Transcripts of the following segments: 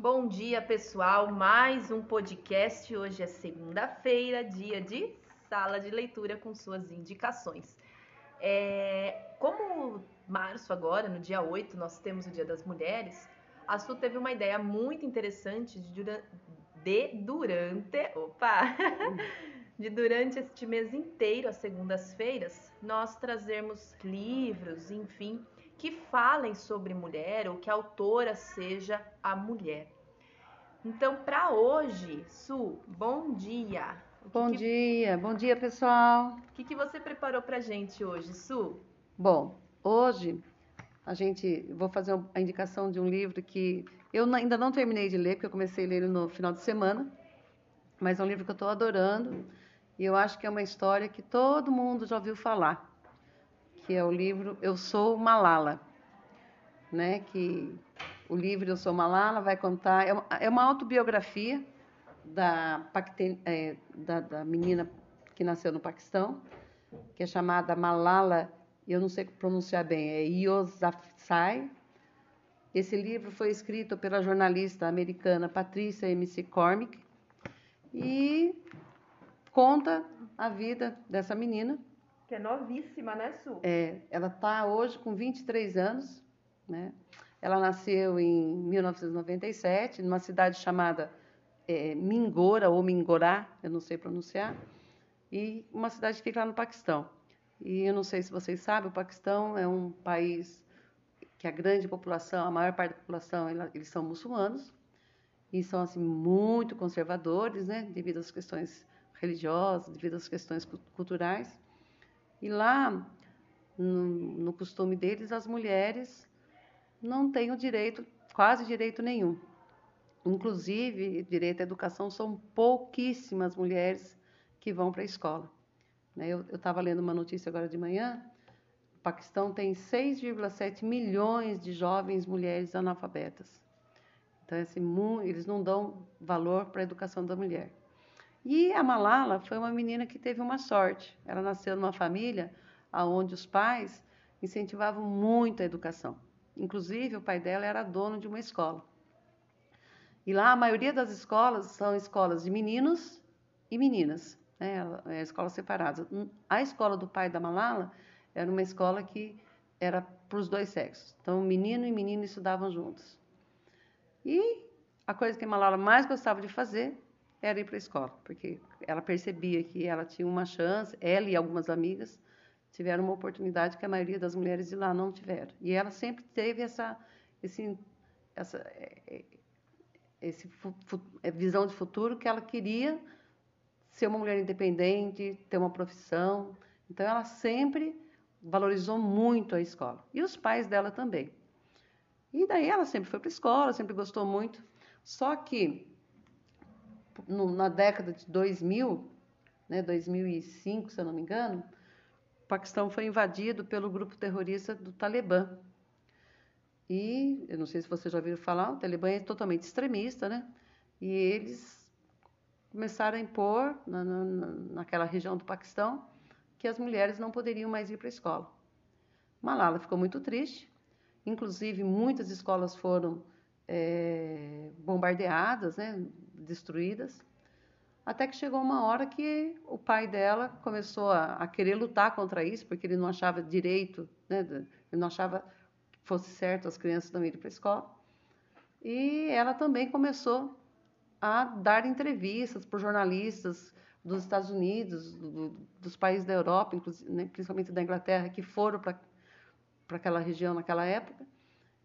Bom dia, pessoal. Mais um podcast. Hoje é segunda-feira, dia de sala de leitura com suas indicações. É, como março agora, no dia 8, nós temos o Dia das Mulheres, a Su teve uma ideia muito interessante de, de durante, opa, de durante este mês inteiro, às segundas-feiras, nós trazermos livros, enfim, que falem sobre mulher ou que a autora seja a mulher. Então, para hoje, Su, bom dia. Bom que dia, bom dia pessoal. O que, que você preparou para gente hoje, Su? Bom, hoje a gente vou fazer a indicação de um livro que eu ainda não terminei de ler, porque eu comecei a ler ele no final de semana, mas é um livro que eu estou adorando e eu acho que é uma história que todo mundo já ouviu falar que é o livro Eu Sou Malala, né? Que o livro Eu Sou Malala vai contar é uma, é autobiografia da, é, da, da menina que nasceu no Paquistão, que é chamada Malala, eu não sei pronunciar bem, é Yousafzai. Esse livro foi escrito pela jornalista americana Patricia M.C. Cormick e conta a vida dessa menina que é novíssima, né, Su? É, ela está hoje com 23 anos, né? Ela nasceu em 1997, numa cidade chamada é, Mingora ou Mingorá, eu não sei pronunciar, e uma cidade que fica lá no Paquistão. E eu não sei se vocês sabem, o Paquistão é um país que a grande população, a maior parte da população, eles são muçulmanos e são assim muito conservadores, né, devido às questões religiosas, devido às questões culturais. E lá, no, no costume deles, as mulheres não têm o direito, quase direito nenhum. Inclusive, direito à educação, são pouquíssimas mulheres que vão para a escola. Né? Eu estava lendo uma notícia agora de manhã, o Paquistão tem 6,7 milhões de jovens mulheres analfabetas. Então, assim, eles não dão valor para a educação da mulher. E a Malala foi uma menina que teve uma sorte. Ela nasceu numa família onde os pais incentivavam muito a educação. Inclusive, o pai dela era dono de uma escola. E lá a maioria das escolas são escolas de meninos e meninas, né? É, escolas separadas. A escola do pai da Malala era uma escola que era para os dois sexos. Então, menino e menina estudavam juntos. E a coisa que a Malala mais gostava de fazer era ir para a escola, porque ela percebia que ela tinha uma chance, ela e algumas amigas tiveram uma oportunidade que a maioria das mulheres de lá não tiveram. E ela sempre teve essa, esse, essa é, é, esse é, visão de futuro que ela queria ser uma mulher independente, ter uma profissão. Então ela sempre valorizou muito a escola. E os pais dela também. E daí ela sempre foi para a escola, sempre gostou muito. Só que no, na década de 2000, né, 2005, se eu não me engano, o Paquistão foi invadido pelo grupo terrorista do Talibã. E, eu não sei se você já ouviu falar, o Talibã é totalmente extremista, né? E eles começaram a impor, na, na, naquela região do Paquistão, que as mulheres não poderiam mais ir para a escola. Malala ficou muito triste, inclusive muitas escolas foram é, bombardeadas, né? Destruídas. Até que chegou uma hora que o pai dela começou a, a querer lutar contra isso, porque ele não achava direito, né, ele não achava que fosse certo as crianças não irem para a escola. E ela também começou a dar entrevistas para jornalistas dos Estados Unidos, do, dos países da Europa, né, principalmente da Inglaterra, que foram para aquela região naquela época.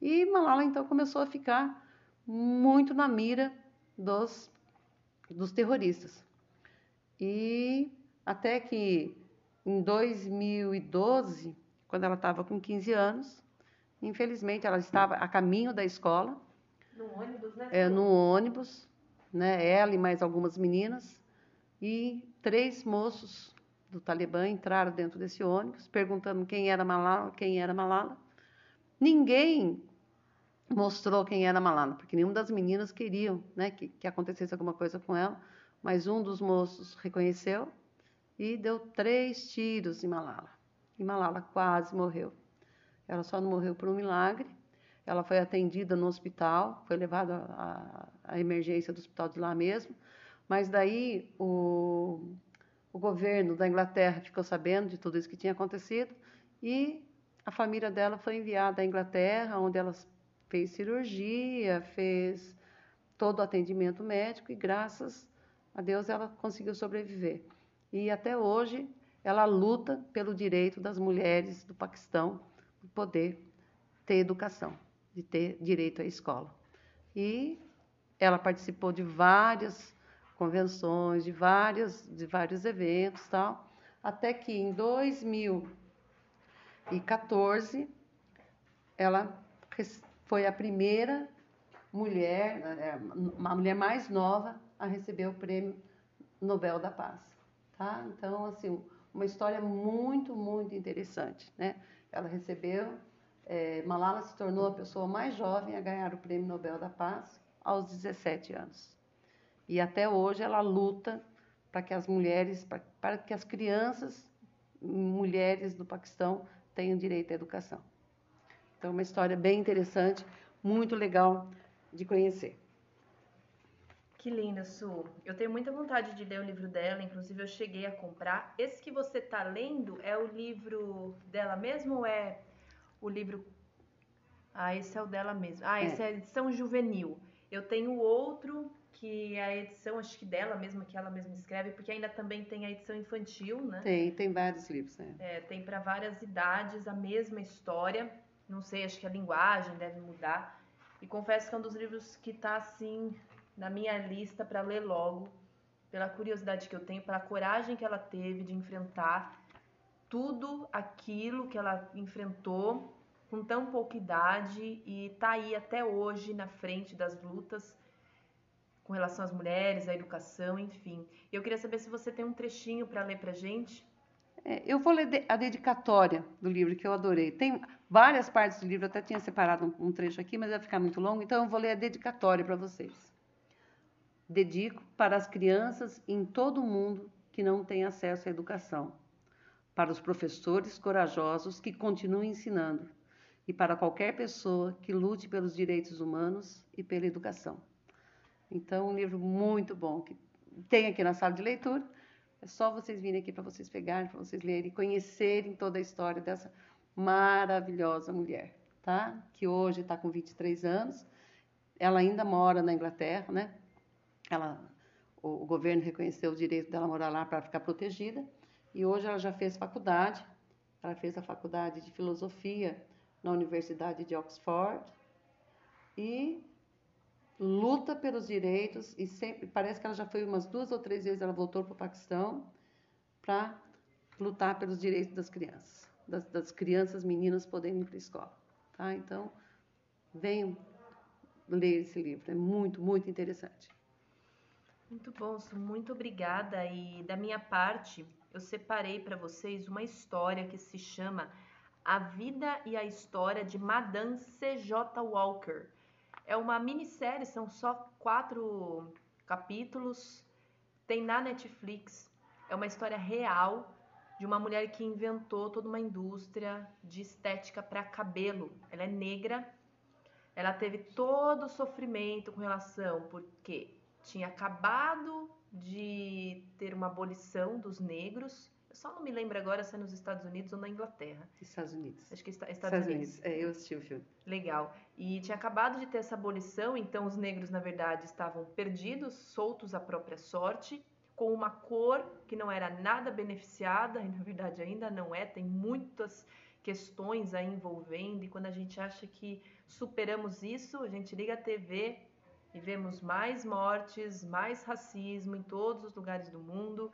E Malala então começou a ficar muito na mira dos, dos terroristas. E até que em 2012, quando ela estava com 15 anos, infelizmente ela estava a caminho da escola. No ônibus, né? É, no ônibus, né? Ela e mais algumas meninas. E três moços do Talibã entraram dentro desse ônibus, perguntando quem era Malala, quem era Malala. Ninguém mostrou quem era Malala, porque nenhuma das meninas queriam né, que, que acontecesse alguma coisa com ela, mas um dos moços reconheceu e deu três tiros em Malala. E Malala quase morreu. Ela só não morreu por um milagre. ela foi atendida no hospital, foi levada à, à emergência do hospital de lá mesmo, mas daí o, o governo da Inglaterra ficou sabendo de tudo isso que tinha acontecido e a família dela foi enviada à Inglaterra, onde ela fez cirurgia, fez todo o atendimento médico e graças a Deus ela conseguiu sobreviver. E até hoje ela luta pelo direito das mulheres do Paquistão de poder ter educação, de ter direito à escola. E ela participou de várias convenções, de vários, de vários eventos, tal, até que em 2014 ela foi a primeira mulher, é, uma mulher mais nova a receber o prêmio Nobel da Paz, tá? Então, assim, uma história muito, muito interessante, né? Ela recebeu, é, Malala se tornou a pessoa mais jovem a ganhar o prêmio Nobel da Paz aos 17 anos. E até hoje ela luta para que as mulheres, para, para que as crianças, mulheres do Paquistão tenham direito à educação. Então, uma história bem interessante, muito legal de conhecer. Que linda, Su. Eu tenho muita vontade de ler o livro dela, inclusive eu cheguei a comprar. Esse que você está lendo é o livro dela mesmo ou é o livro. Ah, esse é o dela mesmo. Ah, esse é, é a edição juvenil. Eu tenho outro que é a edição, acho que dela mesma, que ela mesma escreve, porque ainda também tem a edição infantil, né? Tem, tem vários livros, né? É, tem para várias idades a mesma história. Não sei, acho que a linguagem deve mudar. E confesso que é um dos livros que está assim na minha lista para ler logo, pela curiosidade que eu tenho, pela coragem que ela teve de enfrentar tudo aquilo que ela enfrentou com tão pouca idade e tá aí até hoje na frente das lutas com relação às mulheres, à educação, enfim. Eu queria saber se você tem um trechinho para ler para gente. É, eu vou ler a dedicatória do livro, que eu adorei. Tem várias partes do livro, eu até tinha separado um, trecho aqui, mas vai ficar muito longo, então eu vou ler a dedicatória para vocês. Dedico para as crianças em todo o mundo que não têm acesso à educação, para os professores corajosos que continuem ensinando e para qualquer pessoa que lute pelos direitos humanos e pela educação. Então, um livro muito bom que tem aqui na sala de leitura é só vocês virem aqui para vocês pegarem, para vocês lerem e conhecerem toda a história dessa maravilhosa mulher, tá? Que hoje está com 23 anos. Ela ainda mora na Inglaterra, né? Ela, o, o governo reconheceu o direito dela morar lá para ficar protegida. E hoje ela já fez faculdade. Ela fez a faculdade de filosofia na Universidade de Oxford e luta pelos direitos e sempre parece que ela já foi umas duas ou três vezes ela voltou para o Paquistão para lutar pelos direitos das crianças, das, das crianças meninas poderem ir para a escola, tá? Então venham ler esse livro, é muito muito interessante. Muito bom, muito obrigada e da minha parte eu separei para vocês uma história que se chama A Vida e a História de Madame C.J. Walker é uma minissérie, são só quatro capítulos. Tem na Netflix. É uma história real de uma mulher que inventou toda uma indústria de estética para cabelo. Ela é negra. Ela teve todo o sofrimento com relação porque tinha acabado de ter uma abolição dos negros só não me lembro agora se é nos Estados Unidos ou na Inglaterra. Estados Unidos. Acho que é Estados, Estados Unidos. Unidos. É, eu assisti o filme. Legal. E tinha acabado de ter essa abolição, então os negros, na verdade, estavam perdidos, soltos à própria sorte, com uma cor que não era nada beneficiada, e na verdade ainda não é, tem muitas questões aí envolvendo, e quando a gente acha que superamos isso, a gente liga a TV e vemos mais mortes, mais racismo em todos os lugares do mundo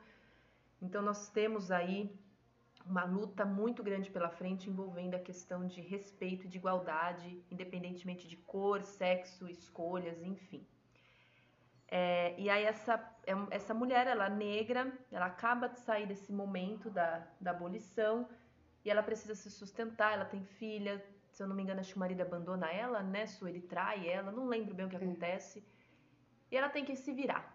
então, nós temos aí uma luta muito grande pela frente envolvendo a questão de respeito e de igualdade, independentemente de cor, sexo, escolhas, enfim. É, e aí essa, é essa mulher, ela é negra, ela acaba de sair desse momento da, da abolição e ela precisa se sustentar, ela tem filha, se eu não me engano, acho que o marido abandona ela, né? Su, ele trai ela, não lembro bem o que acontece. E ela tem que se virar.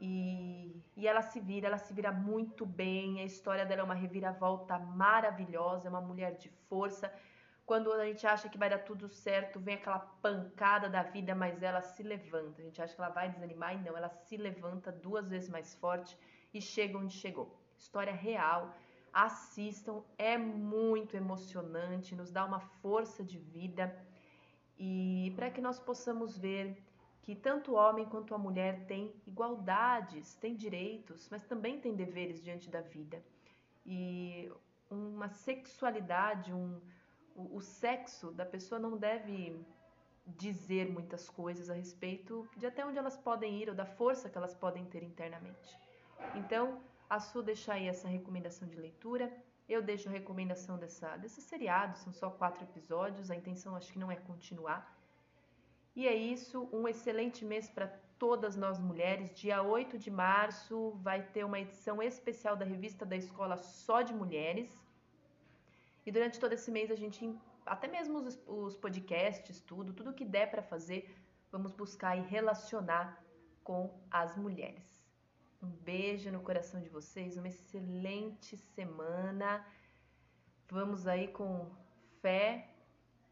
E, e ela se vira, ela se vira muito bem. A história dela é uma reviravolta maravilhosa, é uma mulher de força, Quando a gente acha que vai dar tudo certo, vem aquela pancada da vida, mas ela se levanta. A gente acha que ela vai desanimar e não, ela se levanta duas vezes mais forte e chega onde chegou. História real. Assistam, é muito emocionante, nos dá uma força de vida e para que nós possamos ver que tanto o homem quanto a mulher têm igualdades, têm direitos, mas também têm deveres diante da vida. E uma sexualidade, um, o, o sexo da pessoa não deve dizer muitas coisas a respeito de até onde elas podem ir ou da força que elas podem ter internamente. Então, a Su deixa aí essa recomendação de leitura. Eu deixo a recomendação dessa, desse seriado, são só quatro episódios, a intenção acho que não é continuar. E é isso, um excelente mês para todas nós mulheres. Dia 8 de março vai ter uma edição especial da revista da escola só de mulheres. E durante todo esse mês a gente, até mesmo os, os podcasts, tudo, tudo que der para fazer, vamos buscar e relacionar com as mulheres. Um beijo no coração de vocês, uma excelente semana. Vamos aí com fé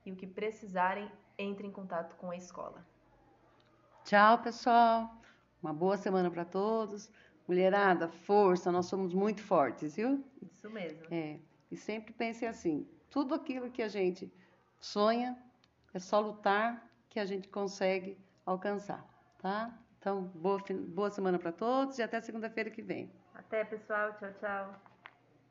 e o que precisarem, entre em contato com a escola. Tchau, pessoal. Uma boa semana para todos. Mulherada, força, nós somos muito fortes, viu? Isso mesmo. É. E sempre pense assim: tudo aquilo que a gente sonha é só lutar que a gente consegue alcançar, tá? Então, boa, boa semana para todos e até segunda-feira que vem. Até, pessoal. Tchau, tchau.